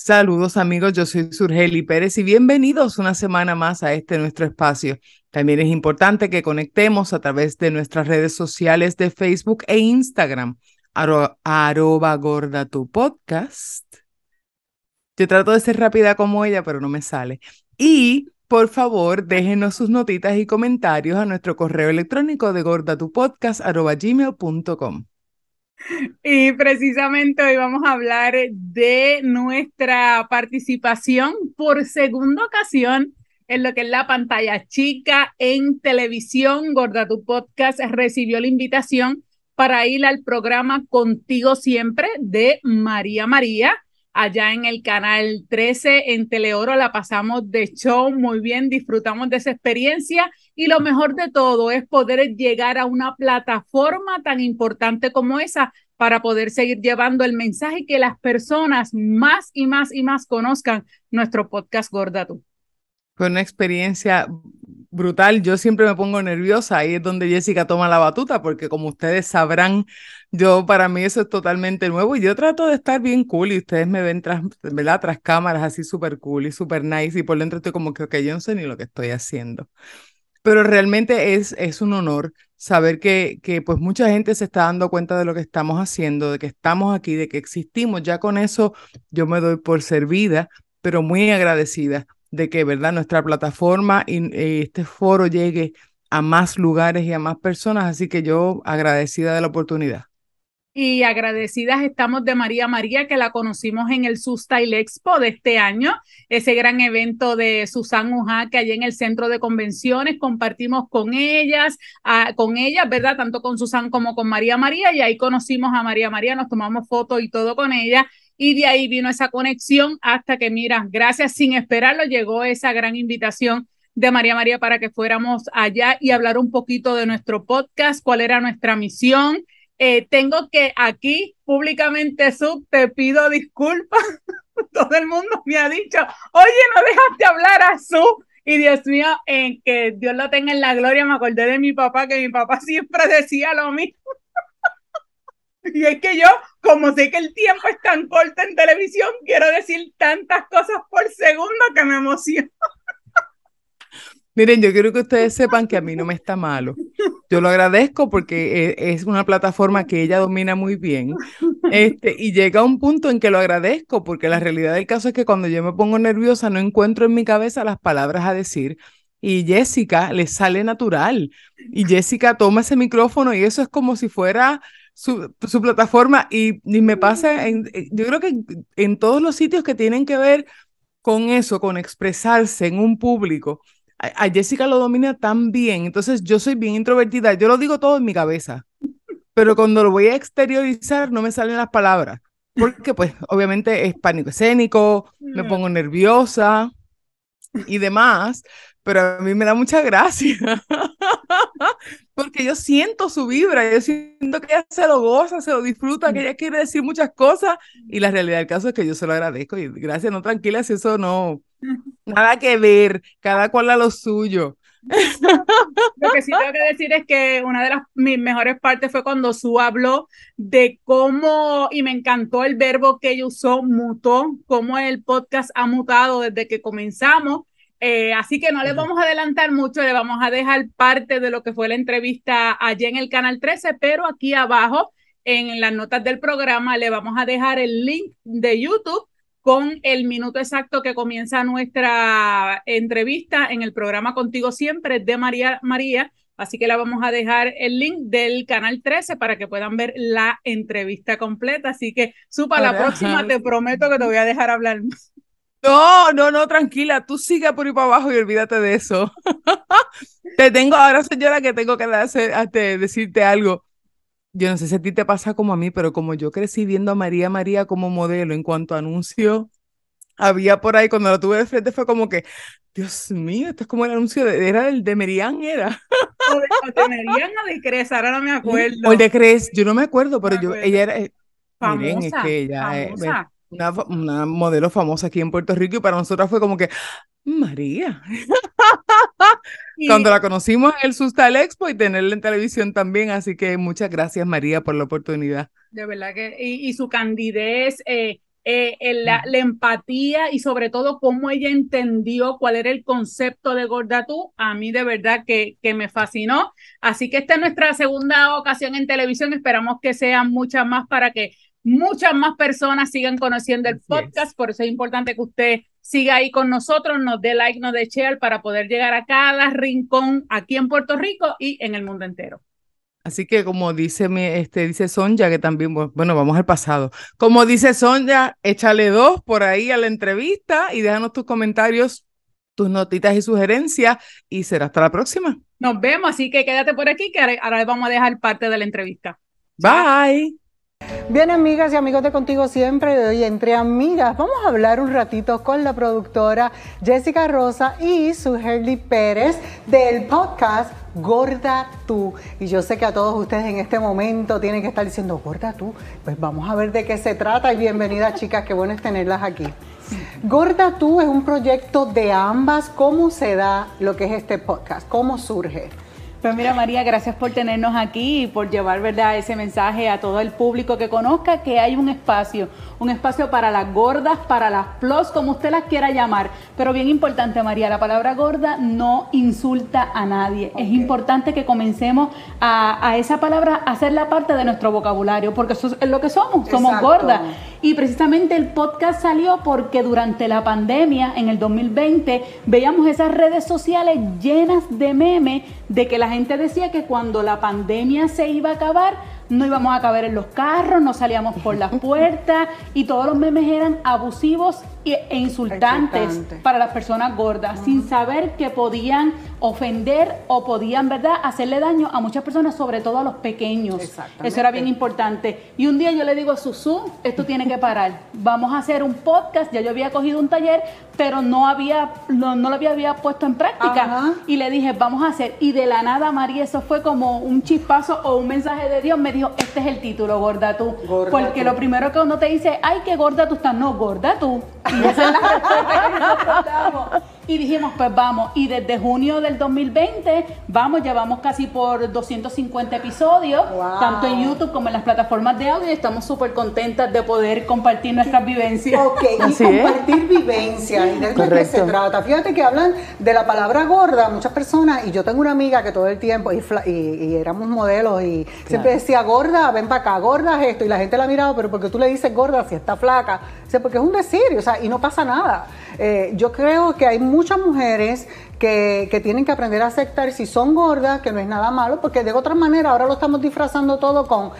Saludos amigos, yo soy Surgeli Pérez y bienvenidos una semana más a este nuestro espacio. También es importante que conectemos a través de nuestras redes sociales de Facebook e Instagram, arroba gorda tu podcast. Yo trato de ser rápida como ella, pero no me sale. Y por favor, déjenos sus notitas y comentarios a nuestro correo electrónico de gordatupodcast.gmail.com. Y precisamente hoy vamos a hablar de nuestra participación por segunda ocasión en lo que es la pantalla chica en televisión. Gorda tu podcast recibió la invitación para ir al programa Contigo Siempre de María María allá en el canal 13 en Teleoro. La pasamos de show muy bien, disfrutamos de esa experiencia y lo mejor de todo es poder llegar a una plataforma tan importante como esa para poder seguir llevando el mensaje y que las personas más y más y más conozcan nuestro podcast Gorda Tú. Fue una experiencia brutal. Yo siempre me pongo nerviosa. Ahí es donde Jessica toma la batuta, porque como ustedes sabrán, yo para mí eso es totalmente nuevo y yo trato de estar bien cool y ustedes me ven tras, ¿verdad? tras cámaras así súper cool y súper nice y por dentro estoy como que, yo no sé ni lo que estoy haciendo. Pero realmente es, es un honor saber que, que pues mucha gente se está dando cuenta de lo que estamos haciendo, de que estamos aquí, de que existimos. Ya con eso yo me doy por servida, pero muy agradecida de que, ¿verdad? Nuestra plataforma y eh, este foro llegue a más lugares y a más personas, así que yo agradecida de la oportunidad. Y agradecidas estamos de María María, que la conocimos en el Sustail Expo de este año, ese gran evento de Susan Ujá, que allí en el centro de convenciones compartimos con ellas, con ellas, ¿verdad? Tanto con Susan como con María María, y ahí conocimos a María María, nos tomamos fotos y todo con ella, y de ahí vino esa conexión hasta que, mira, gracias, sin esperarlo, llegó esa gran invitación de María María para que fuéramos allá y hablar un poquito de nuestro podcast, cuál era nuestra misión. Eh, tengo que aquí públicamente, Sub, te pido disculpas. Todo el mundo me ha dicho, oye, no dejaste hablar a Sub. Y Dios mío, en que Dios lo tenga en la gloria, me acordé de mi papá, que mi papá siempre decía lo mismo. Y es que yo, como sé que el tiempo es tan corto en televisión, quiero decir tantas cosas por segundo que me emociono. Miren, yo quiero que ustedes sepan que a mí no me está malo. Yo lo agradezco porque e, es una plataforma que ella domina muy bien. Este, y llega un punto en que lo agradezco porque la realidad del caso es que cuando yo me pongo nerviosa no encuentro en mi cabeza las palabras a decir y Jessica le sale natural. Y Jessica toma ese micrófono y eso es como si fuera su, plataforma y, me pasa, en, eh, yo creo que en todos los sitios que tienen que ver con eso, con expresarse en un público, a, Jessica lo domina tan bien, entonces yo soy bien introvertida, yo lo digo todo en mi cabeza, pero cuando lo voy a exteriorizar no me salen las palabras, porque pues obviamente es pánico escénico, me mm. pongo nerviosa y demás, pero a mí me da mucha gracia. Porque yo siento su vibra, yo siento que ella se lo goza, se lo disfruta, que ella quiere decir muchas cosas y la realidad del caso es que yo se lo agradezco y gracias, no tranquila, si eso no, nada que ver, cada cual a lo suyo. Lo que sí tengo que decir es que una de las mis mejores partes fue cuando Su habló de cómo, y me encantó el verbo que ella usó, mutó, cómo el podcast ha mutado desde que comenzamos eh, así que no les vamos a adelantar mucho, le vamos a dejar parte de lo que fue la entrevista allí en el canal 13, pero aquí abajo en las notas del programa le vamos a dejar el link de YouTube con el minuto exacto que comienza nuestra entrevista en el programa Contigo Siempre de María María. Así que le vamos a dejar el link del canal 13 para que puedan ver la entrevista completa. Así que, Supa, la próxima te prometo que te voy a dejar hablar más. No, no, no, tranquila, tú sigue por ahí para abajo y olvídate de eso. te tengo ahora, señora, que tengo que decirte algo. Yo no sé si a ti te pasa como a mí, pero como yo crecí viendo a María María como modelo en cuanto a anuncio, había por ahí, cuando la tuve de frente fue como que, Dios mío, esto es como el anuncio de, era el de Merian, era. O de, Merian o de Cres, ahora no me acuerdo. O el de Cres, yo no me acuerdo, pero yo, ella era, eh, miren, es que ella es una, una, modelo famosa aquí en Puerto Rico y para nosotras fue como que, María. Cuando la conocimos en el Sustal Expo y tenerla en televisión también, así que muchas gracias María por la oportunidad. De verdad que, y, y su candidez, eh, eh, la, empatía y sobre todo cómo ella entendió cuál era el concepto de Gorda Tú, a mí de verdad que, que me fascinó. Así que esta es nuestra segunda ocasión en televisión, esperamos que sean muchas más para que muchas más personas sigan conociendo el podcast, por eso es importante que usted siga ahí con nosotros, nos dé like, nos dé share para poder llegar a cada rincón aquí en Puerto Rico y en el mundo entero. Así que como dice, mi, este, dice Sonja, que también, bueno, vamos al pasado. Como dice Sonja, échale dos por ahí a la entrevista y déjanos tus comentarios, tus notitas y sugerencias y será hasta la próxima. Nos vemos, así que quédate por aquí que ahora vamos a dejar parte de la entrevista. Bye. Bien, amigas y amigos de Contigo Siempre, hoy entre amigas vamos a hablar un ratito con la productora Jessica Rosa y su Herly Pérez del podcast Gorda tú. Y yo sé que a todos ustedes en este momento tienen que estar diciendo, Gorda tú. Pues vamos a ver de qué se trata y bienvenidas chicas, qué bueno es tenerlas aquí. Gorda tú es un proyecto de ambas. ¿Cómo se da lo que es este podcast? ¿Cómo surge? Pues mira María, gracias por tenernos aquí y por llevar ¿verdad? ese mensaje a todo el público que conozca que hay un espacio, un espacio para las gordas, para las plus, como usted las quiera llamar. Pero bien importante María, la palabra gorda no insulta a nadie. Es importante que comencemos a, esa palabra a hacerla parte de nuestro vocabulario, porque eso es lo que somos, somos gordas. Y precisamente el podcast salió porque durante la pandemia, en el 2020, veíamos esas redes sociales llenas de memes de que la gente decía que cuando la pandemia se iba a acabar, no íbamos a caber en los carros, no salíamos por las puertas y todos los memes eran abusivos e insultantes para las personas gordas, sin saber que podían ofender o podían, ¿verdad?, hacerle daño a muchas personas, sobre todo a los pequeños. Eso era bien importante. Y un día yo le digo a Susu, esto tiene que parar. Vamos a hacer un podcast. Ya yo había cogido un taller, pero no había, no, lo había, había, puesto en práctica. Y le dije, vamos a hacer. Y de la nada, María, eso fue como un chispazo o un mensaje de Dios. Me dijo, este es el título, gorda tú. Porque lo primero que uno te dice, ay, qué gorda tú estás. No, gorda tú. Esa es la respuesta que nosotros y dijimos, pues vamos. Y desde junio del 2020, vamos, llevamos casi por 250 episodios, tanto en YouTube como en las plataformas de audio. Y estamos súper contentas de poder compartir nuestras vivencias. Ok, y compartir vivencias. ¿Y de qué se trata? Fíjate que hablan de la palabra gorda, muchas personas. Y yo tengo una amiga que todo el tiempo, y, y, éramos modelos, y siempre decía, gorda, ven para acá, gorda es esto. Y la gente la miraba, pero porque tú le dices gorda si está flaca? O porque es un decir, o sea, y no pasa nada. Eh, yo creo que hay muchas mujeres que, tienen que aprender a aceptar si son gordas, que no es nada malo, porque de otra manera ahora lo estamos disfrazando todo con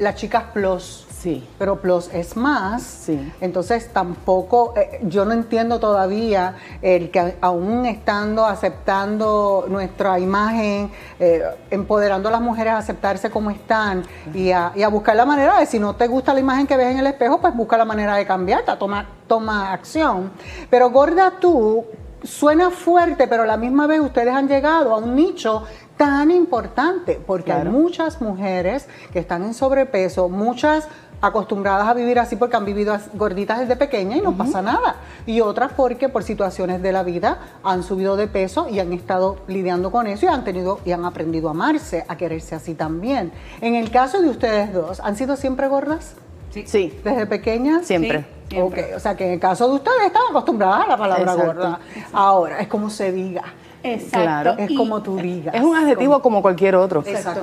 las chicas plus. Sí. Pero plus es más. Sí. Entonces tampoco, eh, yo no entiendo todavía el que aún estando aceptando nuestra imagen, eh, empoderando a las mujeres a aceptarse como están y a, y a, buscar la manera de, si no te gusta la imagen que ves en el espejo, pues busca la manera de cambiarte, toma, toma acción. Pero gorda tú, suena fuerte, pero a la misma vez ustedes han llegado a un nicho tan importante, porque hay muchas mujeres que están en sobrepeso, muchas acostumbradas a vivir así porque han vivido gorditas desde pequeña y no pasa nada. Y otras porque por situaciones de la vida han subido de peso y han estado lidiando con eso y han tenido y han aprendido a amarse, a quererse así también. En el caso de ustedes dos, ¿han sido siempre gordas? Sí. ¿Desde pequeñas? Siempre. Ok, o sea que en el caso de ustedes están acostumbradas a la palabra gorda. Ahora, es como se diga. Exacto. Es como tú digas. Es un adjetivo como, cualquier otro.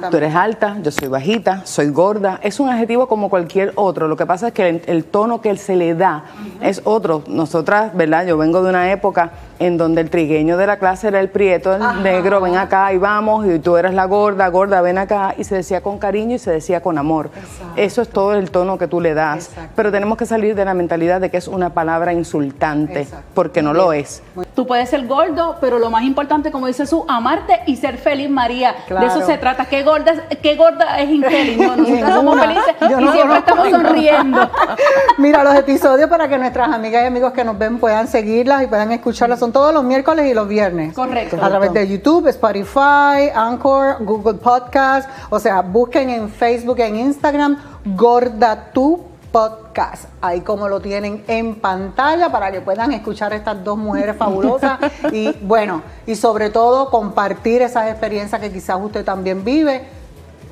Tú eres alta, yo soy bajita, soy gorda. Es un adjetivo como cualquier otro. Lo que pasa es que el, tono que se le da es otro. Nosotras, ¿verdad? Yo vengo de una época en donde el trigueño de la clase era el prieto, el negro, ven acá y vamos, y tú eres la gorda, gorda, ven acá, y se decía con cariño y se decía con amor. Eso es todo el tono que tú le das. Pero tenemos que salir de la mentalidad de que es una palabra insultante, porque no lo es. Tú puedes ser gordo, pero lo más importante, como dice su, amarte y ser feliz, María. De eso se trata. ¿Qué gorda, qué gorda es infeliz? No, nosotros somos felices y siempre estamos sonriendo. Mira, los episodios para que nuestras amigas y amigos que nos ven puedan seguirlas y puedan escucharlas son todos los miércoles y los viernes. Correcto. A través de YouTube, Spotify, Anchor, Google Podcast. O sea, busquen en Facebook, en Instagram, Gorda Tu Podcast. Ahí como lo tienen en pantalla para que puedan escuchar estas dos mujeres fabulosas. y bueno, y sobre todo compartir esas experiencias que quizás usted también vive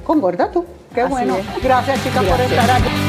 con Gorda Tú. Qué Así bueno. es. Gracias chicas por estar aquí.